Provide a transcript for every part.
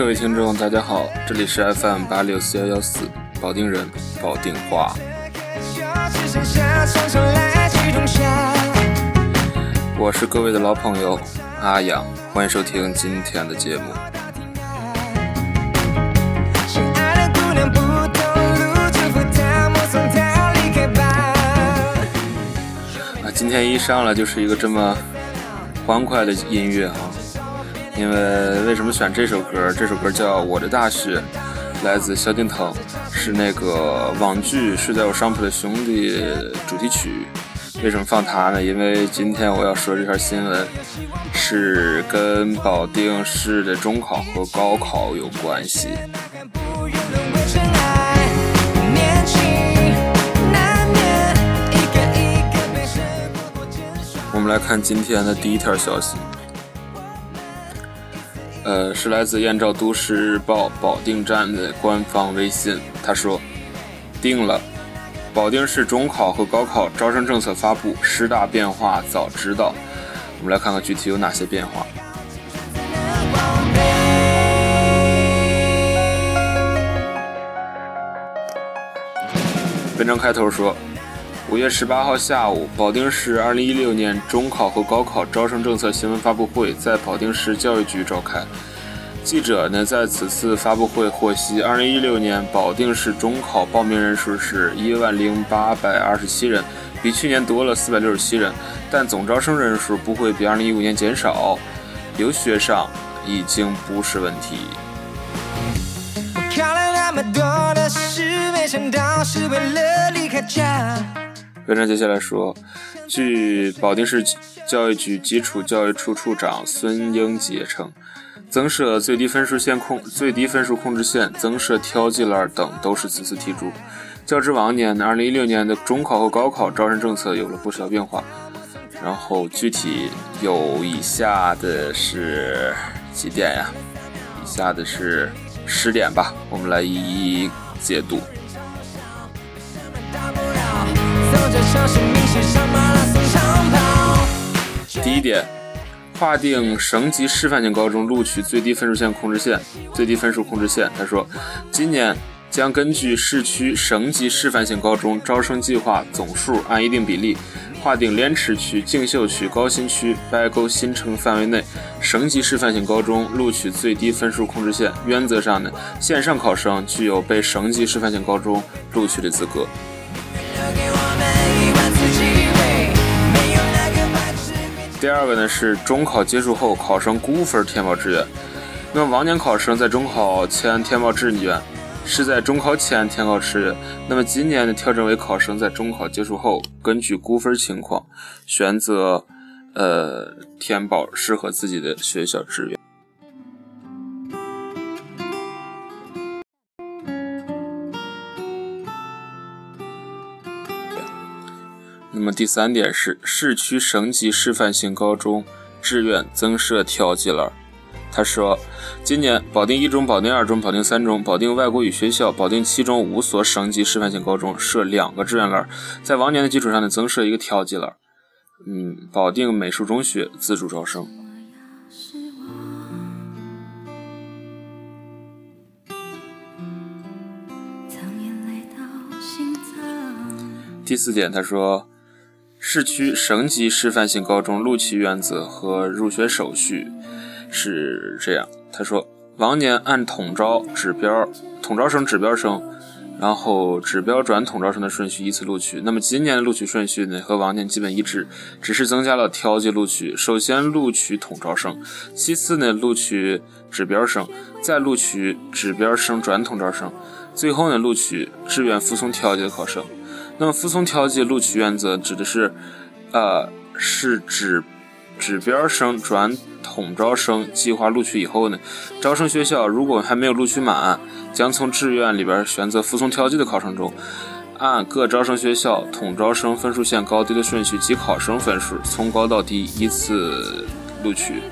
各位听众，大家好，这里是 FM 八六四幺幺四，保定人，保定话。我是各位的老朋友阿阳，欢迎收听今天的节目。啊，今天一上来就是一个这么欢快的音乐啊！因为为什么选这首歌？这首歌叫《我的大学》，来自萧敬腾，是那个网剧《睡在我上铺的兄弟》主题曲。为什么放它呢？因为今天我要说这条新闻是跟保定市的中考和高考有关系。我们来看今天的第一条消息。呃，是来自燕赵都市日报保定站的官方微信。他说：“定了，保定市中考和高考招生政策发布，十大变化早知道。”我们来看看具体有哪些变化。文章开头说：“五月十八号下午，保定市二零一六年中考和高考招生政策新闻发布会在保定市教育局召开。记者呢在此次发布会获悉，二零一六年保定市中考报名人数是一万零八百二十七人，比去年多了四百六十七人，但总招生人数不会比二零一五年减少，留学上已经不是问题。”文章接下来说，据保定市教育局基础教育处处长孙英杰称，增设最低分数线控、最低分数控制线、增设调剂栏等都是此次提出。较之往年，二零一六年的中考和高考招生政策有了不少变化。然后具体有以下的是几点呀？以下的是十点吧，我们来一一解读。第一点，划定省级示范性高中录取最低分数线控制线、最低分数控制线。他说，今年将根据市区省级示范性高中招生计划总数按一定比例，划定莲池区、竞秀区、高新区、白沟新城范围内省级示范性高中录取最低分数控制线。原则上呢，线上考生具有被省级示范性高中录取的资格。第二个呢是中考结束后考生估分填报志愿。那么往年考生在中考前填报志愿，是在中考前填报志愿。那么今年呢调整为考生在中考结束后，根据估分情况选择，呃，填报适合自己的学校志愿。那么第三点是市区省级示范性高中志愿增设调剂栏。他说，今年保定一中、保定二中、保定三中、保定外国语学校、保定七中五所省级示范性高中设两个志愿栏，在往年的基础上呢增设一个调剂栏。嗯，保定美术中学自主招生。第四点，他说。市区省级示范性高中录取原则和入学手续是这样。他说，往年按统招指标、统招生、指标生，然后指标转统招生的顺序依次录取。那么今年的录取顺序呢，和往年基本一致，只是增加了调剂录取。首先录取统招生，其次呢录取指标生，再录取指标生转统招生，最后呢录取志愿服从调剂的考生。那么服从调剂录取原则指的是，呃，是指指标生转统招生计划录取以后呢，招生学校如果还没有录取满，将从志愿里边选择服从调剂的考生中，按各招生学校统招生分数线高低的顺序及考生分数从高到低依次录取。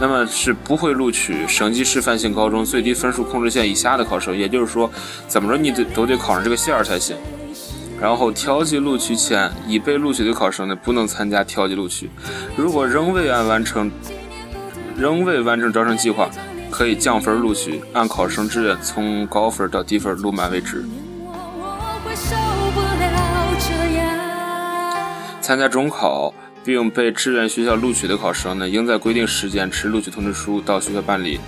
那么是不会录取省级示范性高中最低分数控制线以下的考生，也就是说，怎么着你得都得考上这个线儿才行。然后调剂录取前已被录取的考生呢，不能参加调剂录取。如果仍未按完成，仍未完成招生计划，可以降分录取，按考生志愿从高分到低分录满为止。参加中考并被志愿学校录取的考生呢，应在规定时间持录取通知书到学校办理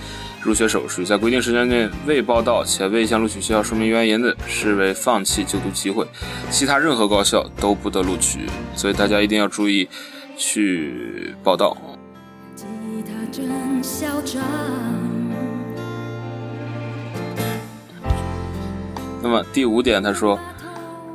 入学手续。在规定时间内未报到且未向录取学校说明原因的，视为放弃就读机会。其他任何高校都不得录取，所以大家一定要注意去报到。那么第五点，他说。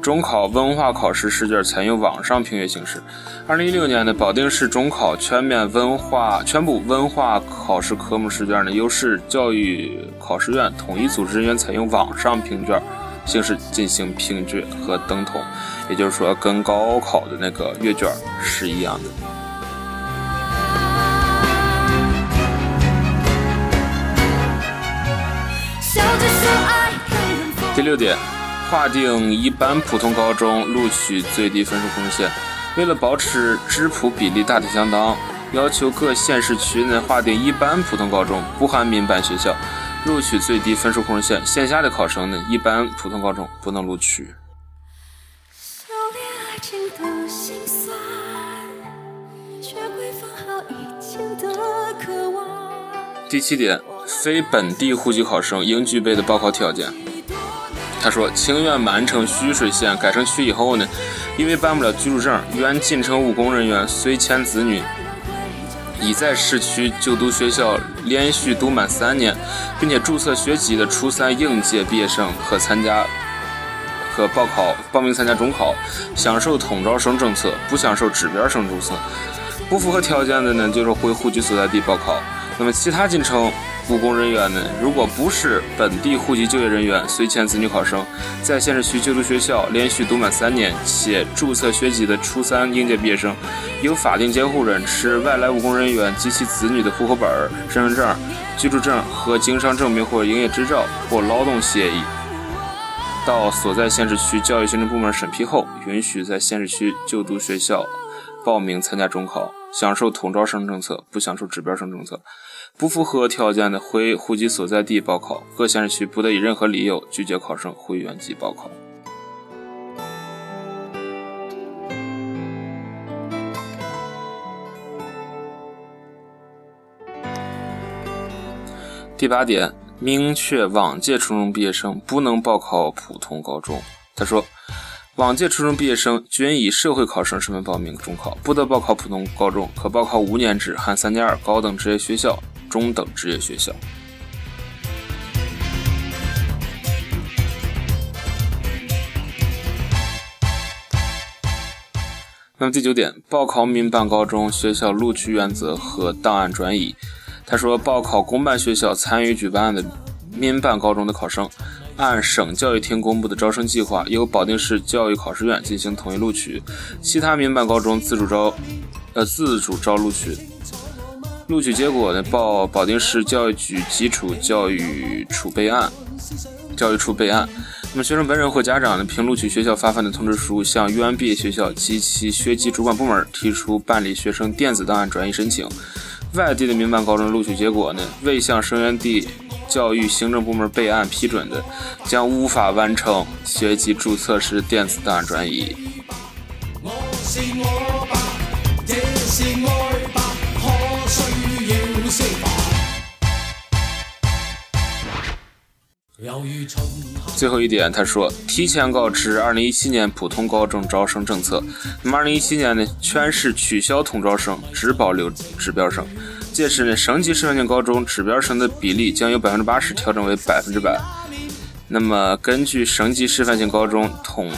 中考文化考试试卷采用网上评阅形式。二零一六年的保定市中考全面文化全部文化考试科目试卷呢，由市教育考试院统一组织人员采用网上评卷形式进行评卷和登统，也就是说，跟高考的那个阅卷是一样的。第六点。划定一般普通高中录取最低分数控制线，为了保持质普比例大体相当，要求各县市区内划定一般普通高中（不含民办学校）录取最低分数控制线。线下的考生呢，一般普通高中不能录取。第七点，非本地户籍考生应具备的报考条件。他说：“情愿满城徐水县改成区以后呢，因为办不了居住证，原进城务工人员随迁子女已在市区就读学校连续读满三年，并且注册学籍的初三应届毕业生可参加可报考报名参加中考，享受统招生政策，不享受指标生注册。不符合条件的呢，就是回户籍所在地报考。那么其他进城。”务工人员呢？如果不是本地户籍就业人员，随迁子女考生，在县市区就读学校连续读满三年且注册学籍的初三应届毕业生，由法定监护人持外来务工人员及其子女的户口本、身份证、居住证和经商证明或营业执照或劳动协议，到所在县市区教育行政部门审批后，允许在县市区就读学校报名参加中考，享受统招生政策，不享受指标生政策。不符合条件的回户籍所在地报考，各县市区不得以任何理由拒绝考生回原籍报考。第八点，明确往届初中毕业生不能报考普通高中。他说，往届初中毕业生均以社会考生身份报名中考，不得报考普通高中，可报考五年制（含三加二）高等职业学校。中等职业学校。那么第九点，报考民办高中学校录取原则和档案转移。他说，报考公办学校参与举办的民办高中的考生，按省教育厅公布的招生计划，由保定市教育考试院进行统一录取；其他民办高中自主招，呃，自主招录取。录取结果呢？报保定市教育局基础教育处备案，教育处备案。那么学生本人或家长呢，凭录取学校发放的通知书，向原毕业学校及其学籍主管部门提出办理学生电子档案转移申请。外地的民办高中录取结果呢，未向生源地教育行政部门备案批准的，将无法完成学籍注册时电子档案转移。最后一点，他说提前告知二零一七年普通高中招生政策。那么二零一七年呢，全市取消统招生，只保留指标生。届时呢，省级示范性高中指标生的比例将由百分之八十调整为百分之百。那么根据省级示范性高中统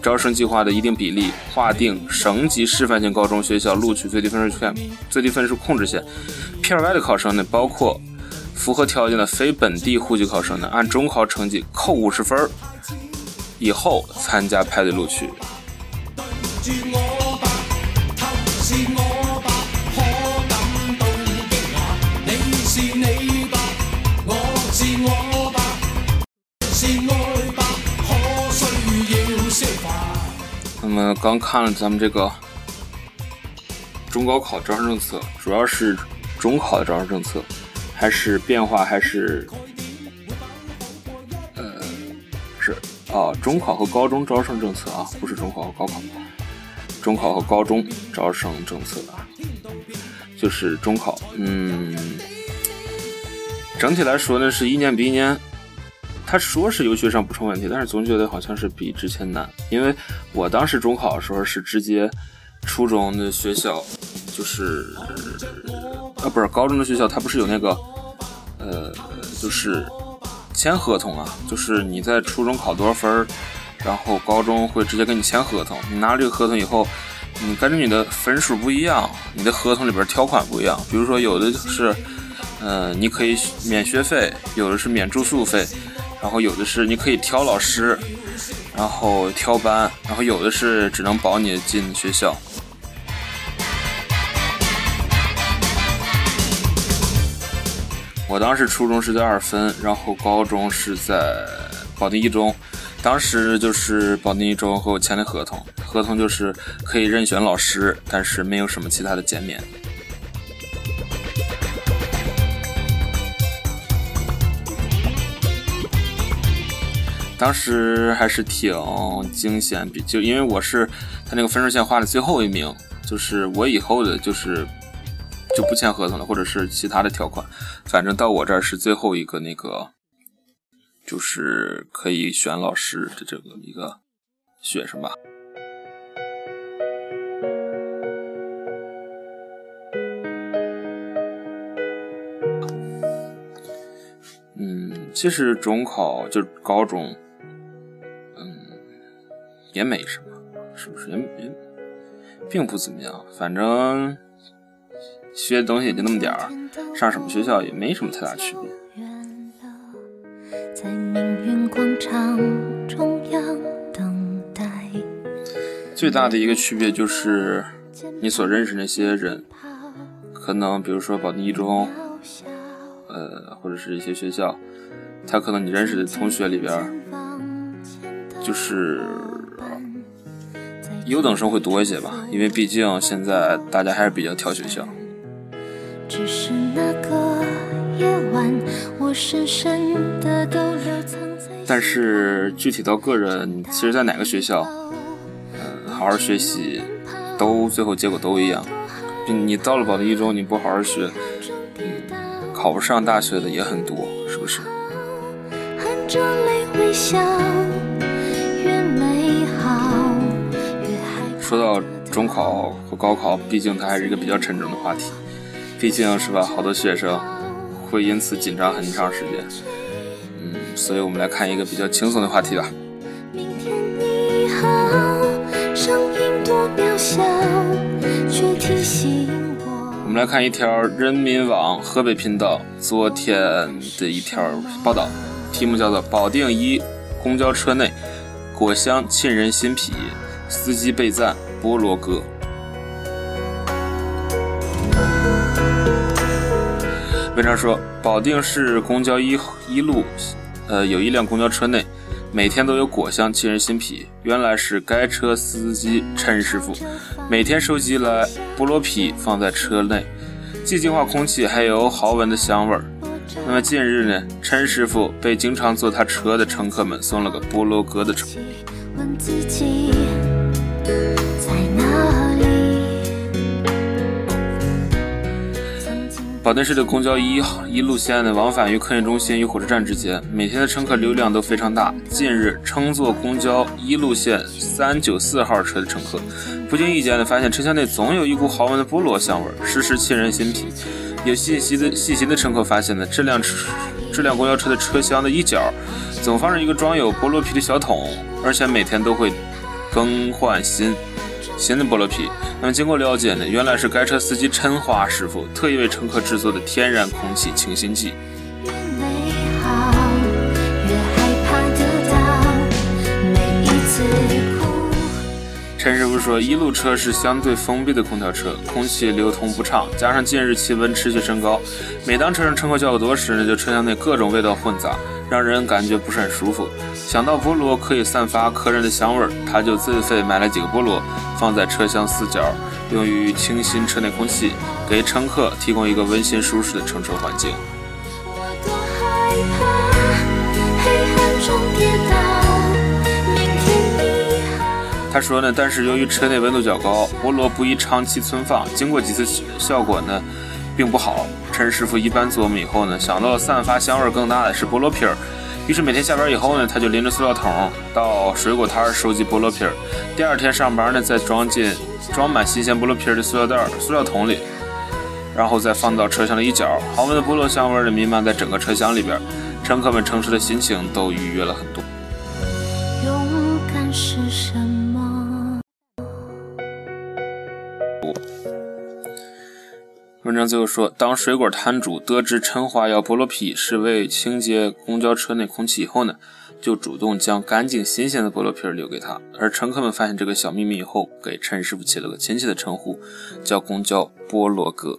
招生计划的一定比例，划定省级示范性高中学校录取最低分数线、最低分数控制线。片外的考生呢，包括。符合条件的非本地户籍考生呢，按中考成绩扣五十分以后参加派对录取。那么刚看了咱们这个中高考招生政策，主要是中考的招生政策。还是变化还是，呃，是哦，中考和高中招生政策啊，不是中考和高考，中考和高中招生政策啊，就是中考，嗯，整体来说呢，是一年比一年。他说是有学生不成问题，但是总觉得好像是比之前难。因为我当时中考的时候是直接初中的学校，就是啊不是高中的学校，它不是有那个呃就是签合同啊，就是你在初中考多少分然后高中会直接跟你签合同。你拿这个合同以后，你根据你的分数不一样，你的合同里边条款不一样。比如说有的是嗯你可以免学费，有的是免住宿费。然后有的是你可以挑老师，然后挑班，然后有的是只能保你进学校。当时初中是在二分，然后高中是在保定一中，当时就是保定一中和我签的合同，合同就是可以任选老师，但是没有什么其他的减免。当时还是挺惊险，就因为我是他那个分数线画的最后一名，就是我以后的，就是就不签合同了，或者是其他的条款，反正到我这儿是最后一个那个，就是可以选老师的这个一个学生吧。嗯，其实中考就高中。嗯也没什么，是不是？也也并不怎么样，反正学的东西也就那么点儿，上什么学校也没什么太大区别。最大的一个区别就是你所认识那些人，可能比如说保定一中，呃，或者是一些学校，他可能你认识的同学里边，就是。优等生会多一些吧，因为毕竟现在大家还是比较挑学校。但是具体到个人，其实，在哪个学校，嗯，好好学习，都最后结果都一样。你到了保定一中，你不好好学，嗯，考不上大学的也很多，是不是？含着泪微笑。说到中考和高考，毕竟它还是一个比较沉重的话题，毕竟是吧，好多学生会因此紧张很长时间。嗯，所以我们来看一个比较轻松的话题吧。我们来看一条人民网河北频道昨天的一条报道，题目叫做“保定一公交车内果香沁人心脾”。司机被赞菠萝哥。文章说，保定市公交一一路，呃，有一辆公交车内，每天都有果香沁人心脾。原来是该车司机陈师傅，每天收集来菠萝皮放在车内，既净化空气，还有好闻的香味儿。那么近日呢，陈师傅被经常坐他车的乘客们送了个菠萝哥的称。保定市的公交一一路线呢，往返于客运中心与火车站之间，每天的乘客流量都非常大。近日，乘坐公交一路线三九四号车的乘客，不经意间的，发现车厢内总有一股好闻的菠萝香味，时时沁人心脾。有细心的细心的乘客发现呢，这辆这辆公交车的车厢的一角，总放着一个装有菠萝皮的小桶，而且每天都会更换新。新的菠萝皮，那么经过了解呢，原来是该车司机陈华师傅特意为乘客制作的天然空气清新剂。陈师傅说，一路车是相对封闭的空调车，空气流通不畅，加上近日气温持续升高，每当车上乘客较多时呢，就车厢内各种味道混杂，让人感觉不是很舒服。想到菠萝可以散发可人的香味儿，他就自费买了几个菠萝，放在车厢四角，用于清新车内空气，给乘客提供一个温馨舒适的乘车环境。他说呢，但是由于车内温度较高，菠萝不宜长期存放。经过几次效果呢，并不好。陈师傅一般琢磨以后呢，想到散发香味更大的是菠萝皮儿，于是每天下班以后呢，他就拎着塑料桶到水果摊收集菠萝皮儿。第二天上班呢，再装进装满新鲜菠萝皮儿的塑料袋、塑料桶里，然后再放到车厢的一角。好闻的菠萝香味儿弥漫在整个车厢里边，乘客们乘车的心情都愉悦了很多。勇敢是什么？文章最后说，当水果摊主得知陈华要菠萝皮是为清洁公交车内空气以后呢，就主动将干净新鲜的菠萝皮留给他。而乘客们发现这个小秘密以后，给陈师傅起了个亲切的称呼，叫公交菠萝哥。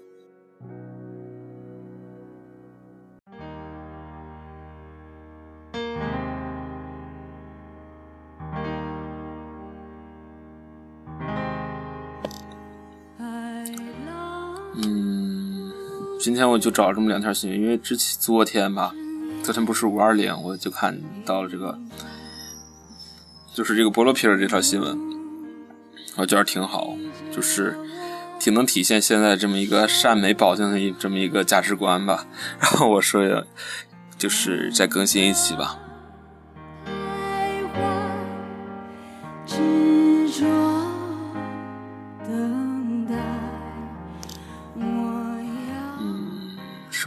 今天我就找了这么两条新闻，因为之前昨天吧，昨天不是五二零，我就看到了这个，就是这个菠萝皮的这条新闻，我觉得挺好，就是挺能体现现在这么一个善美保定的这么一个价值观吧。然后我说，就是再更新一期吧。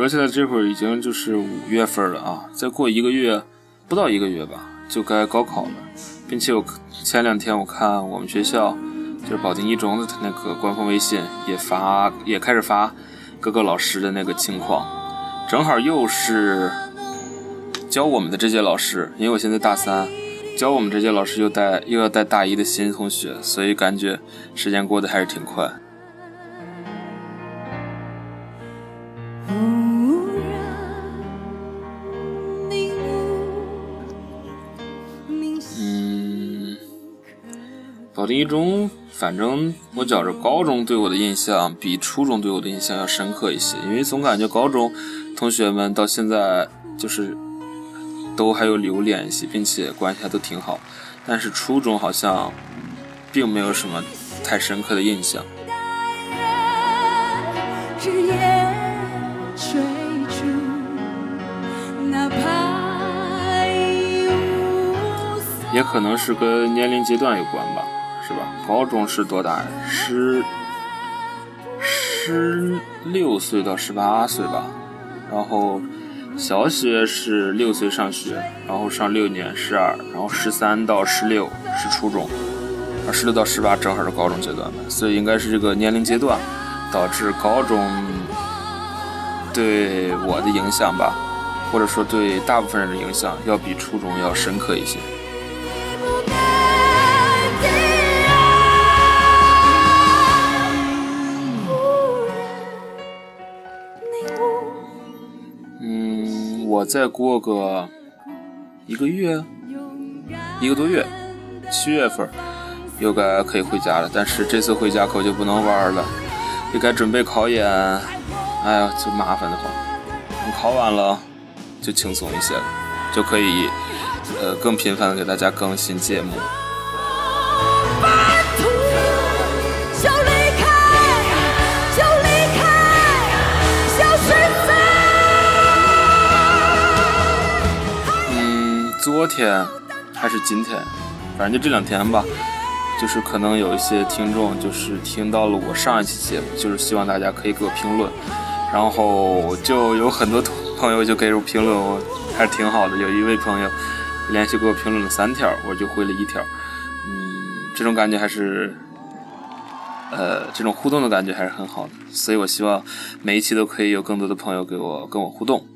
说现在，这会儿已经就是五月份了啊！再过一个月，不到一个月吧，就该高考了。并且我前两天我看我们学校，就是保定一中的那个官方微信也发，也开始发各个老师的那个情况。正好又是教我们的这届老师，因为我现在大三，教我们这届老师又带又要带大一的新同学，所以感觉时间过得还是挺快。保定一中，反正我觉着高中对我的印象比初中对我的印象要深刻一些，因为总感觉高中同学们到现在就是都还有留联系，并且关系还都挺好，但是初中好像并没有什么太深刻的印象。也可能是跟年龄阶段有关吧。高中是多大？十十六岁到十八岁吧。然后小学是六岁上学，然后上六年十二，然后十三到十六是初中，而十六到十八正好是高中阶段的，所以应该是这个年龄阶段导致高中对我的影响吧，或者说对大部分人的影响要比初中要深刻一些。我再过个一个月，一个多月，七月份又该可以回家了。但是这次回家可就不能玩了，又该准备考研，哎呀，就麻烦的慌。考完了就轻松一些了，就可以呃更频繁的给大家更新节目。昨天还是今天，反正就这两天吧。就是可能有一些听众就是听到了我上一期节目，就是希望大家可以给我评论，然后就有很多朋友就给我评论，我还是挺好的。有一位朋友连续给我评论了三条，我就回了一条。嗯，这种感觉还是，呃，这种互动的感觉还是很好的。所以我希望每一期都可以有更多的朋友给我跟我互动。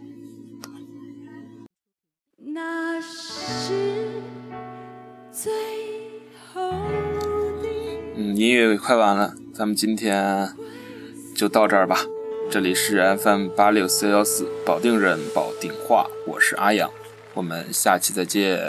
乐快完了，咱们今天就到这儿吧。这里是 FM 八六四幺四，保定人，保定话，我是阿阳，我们下期再见。